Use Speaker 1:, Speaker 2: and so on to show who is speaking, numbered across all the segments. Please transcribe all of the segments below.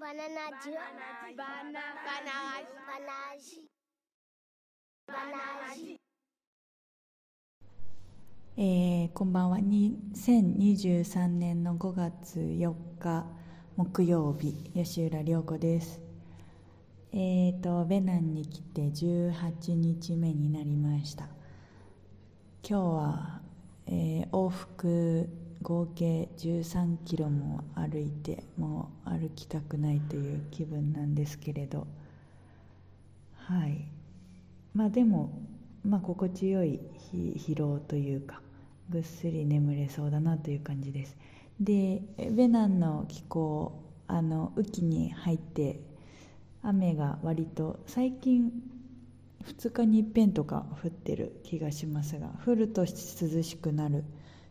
Speaker 1: バナナジュバナナバナジバナジ
Speaker 2: えーこんばんは2023年の5月4日木曜日。吉浦涼子です。えーとベナンに来て18日目になりました。今日は、えー往復合計13キロも歩いてもう歩きたくないという気分なんですけれど。はい。まあでも、まあ、心地よい疲労というかぐっすり眠れそうだなという感じです。でベナンの気候あの雨季に入って雨が割と最近2日に一遍とか降ってる気がしますが降ると涼しくなる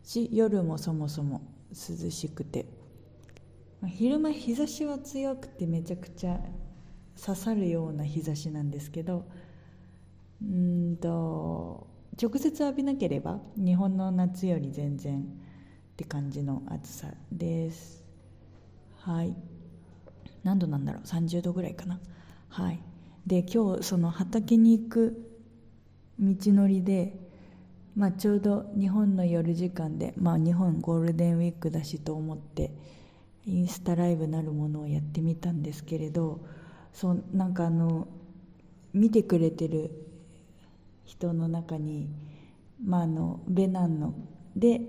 Speaker 2: し夜もそもそも涼しくて。昼間日差しは強くてめちゃくちゃ刺さるような日差しなんですけどうんと直接浴びなければ日本の夏より全然って感じの暑さです。はい。何度なんだろう？30度ぐらいかな。はい。で今日その畑に行く道のりでまあ、ちょうど日本の夜時間で、まあ、日本ゴールデンウィークだしと思ってインスタライブなるものをやってみたんですけれどそうなんかあの見てくれてる人の中に、まあ、あのベナンので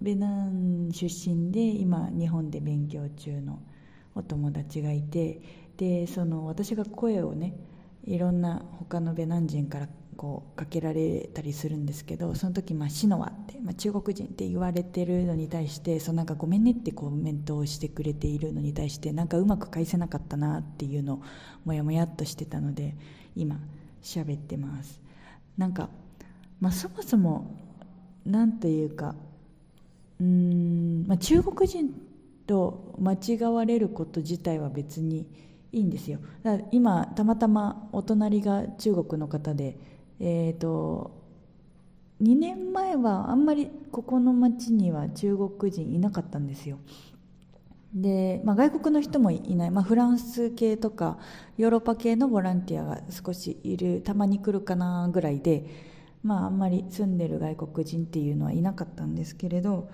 Speaker 2: ベナン出身で今日本で勉強中のお友達がいてでその私が声をねいろんな他のベナン人からこうかけられたりするんですけどその時、まあ、シノワって、まあ、中国人って言われてるのに対してそのなんかごめんねってコメントをしてくれているのに対してなんかうまく返せなかったなっていうのをもやもやっとしてたので今喋ってます。なんか、まあ、そもそもなんというかうん、まあ、中国人と間違われること自体は別にいいんですよ。だから今たまたまお隣が中国の方でえー、と2年前はあんまりここの町には中国人いなかったんですよ。で、まあ、外国の人もいない、まあ、フランス系とかヨーロッパ系のボランティアが少しいる。たまに来るかなぐらいで、まあ、あんまり住んでる外国人っていうのはいなかったんですけれど、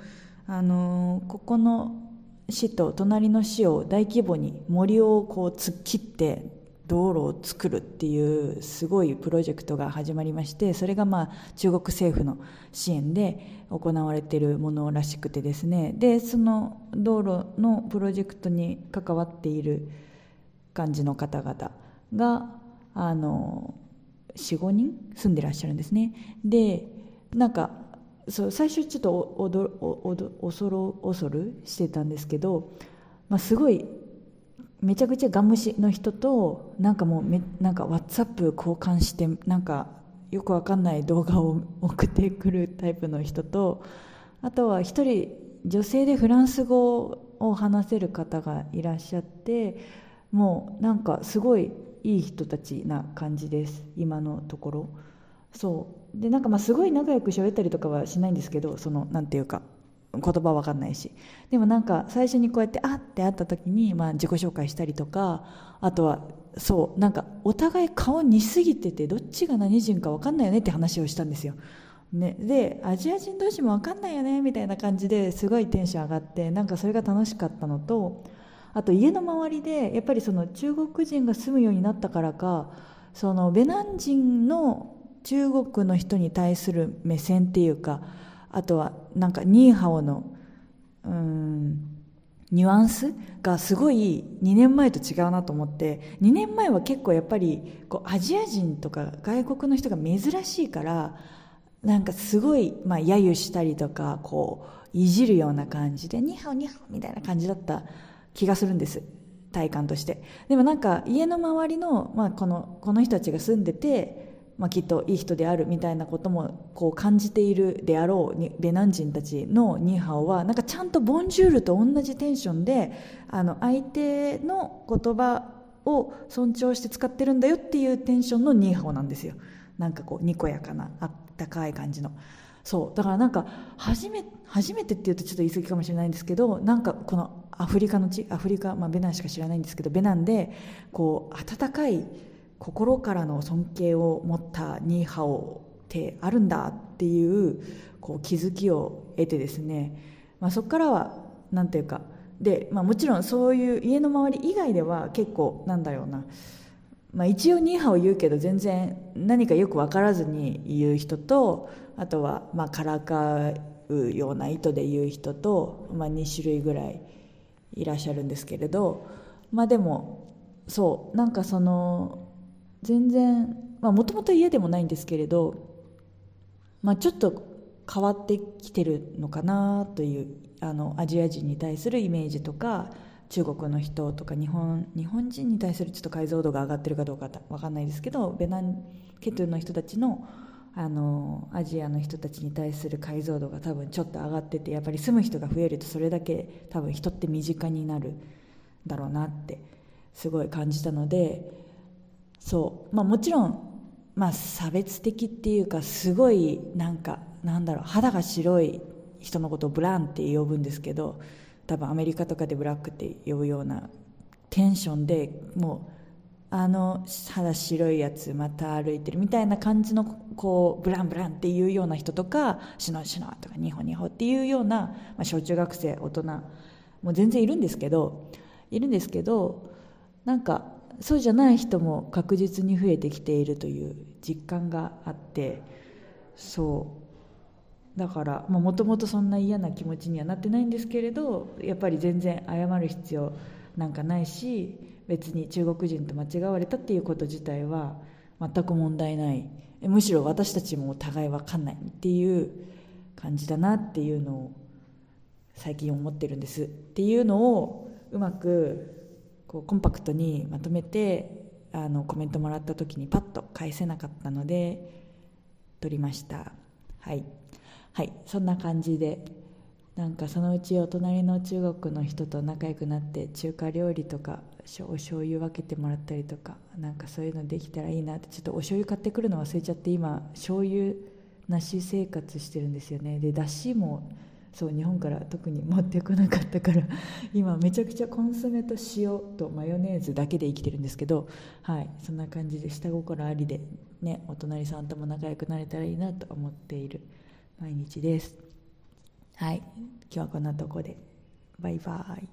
Speaker 2: あのーここの市と隣の市を大規模に森をこう突っ切って道路を作るっていうすごいプロジェクトが始まりましてそれがまあ中国政府の支援で行われているものらしくてですね。でその道路のプロジェクトに関わっている感じの方々があの45人住んでらっしゃるんですね。でなんかそう最初ちょっと恐る恐るしてたんですけど、まあ、すごいめちゃくちゃガン無視の人となんかもうめなんか WhatsApp 交換してなんかよくわかんない動画を送ってくるタイプの人とあとは一人女性でフランス語を話せる方がいらっしゃってもうなんかすごいいい人たちな感じです今のところ。そう。でなんかまあすごい仲良く喋ったりとかはしないんですけどそのなんていうか言葉わかんないし。でもなんか最初にこうやってあって会った時にまあ自己紹介したりとかあとはそうなんかお互い顔似すぎててどっちが何人かわかんないよねって話をしたんですよ、ね、でアジア人同士もわかんないよねみたいな感じですごいテンション上がってなんかそれが楽しかったのとあと家の周りでやっぱりその中国人が住むようになったからかそのベナン人の中国の人に対する目線っていうかあとはなんかニーハオのうんニュアンスがすごい2年前と違うなと思って2年前は結構やっぱりこうアジア人とか外国の人が珍しいからなんかすごい、まあ、揶揄したりとかこういじるような感じで「ニーハオニーハオ」みたいな感じだった気がするんです体感として。でもなんか家の周りの,、まあ、このこの人たちが住んでてまあ、きっといい人であるみたいなこともこう感じているであろうにベナン人たちのニーハオはなんかちゃんとボンジュールと同じテンションであの相手の言葉を尊重して使ってるんだよっていうテンションのニーハオなんですよ。なんかこうにこやかなあったかい感じの。そう。だからなんか初め初めてっていうとちょっと言い過ぎかもしれないんですけどなんかこのアフリカの地アフリカ、まあ、ベナンしか知らないんですけどベナンでこう温かい心からの尊敬を持ったニーハオってあるんだっていうこう気づきを得てですね、まあ、そこからは何ていうか。で、まあ、もちろんそういう家の周り以外では結構なんだろうな。まあ、一応ニーハを言うけど全然何かよく分からずに言う人とあとはまあからかうような意図で言う人と、まあ、2種類ぐらいいらっしゃるんですけれど。まあでもそうなんかその全然もともと家でもないんですけれど、まあ、ちょっと変わってきてるのかなというあのアジア人に対するイメージとか中国の人とか日本日本人に対するちょっと解像度が上がってるかどうか分かんないですけどベナンケトゥの人たちのあのアジアの人たちに対する解像度が多分ちょっと上がっててやっぱり住む人が増えるとそれだけ多分人って身近になるだろうなってすごい感じたのでそう。まあもちろんまあ差別的っていうかすごいなんかなんだろう肌が白い人のことをブランって呼ぶんですけど多分アメリカとかでブラックって呼ぶようなテンションでもうあの肌白いやつまた歩いてるみたいな感じのこうブランブランっていうような人とかシュノシノとかニホニホっていうような、まあ、小中学生大人もう全然いるんですけどいるんですけどなんかそうじゃない人も確実に増えてきているという実感があってそう。だからもともとそんな嫌な気持ちにはなってないんですけれどやっぱり全然謝る必要なんかないし別に中国人と間違われたっていうこと自体は全く問題ない。むしろ私たちもお互い分かんないっていう感じだなっていうのを最近思ってるんです。っていうのをうまくこうコンパクトにまとめてあのコメントもらった時にパッと返せなかったので撮りました。はい。はい。そんな感じでなんかそのうちお隣の中国の人と仲良くなって中華料理とかお醤油分けてもらったりとかなんかそういうのできたらいいなってちょっとお醤油買ってくるの忘れちゃって今醤油なし生活してるんですよね。でだしもそう日本から特に持ってこなかったから 今めちゃくちゃコンソメと塩とマヨネーズだけで生きてるんですけどはいそんな感じで下心ありでねお隣さんとも仲良くなれたらいいなと思っている毎日です。はい今日はこんなとこで。バイバイ。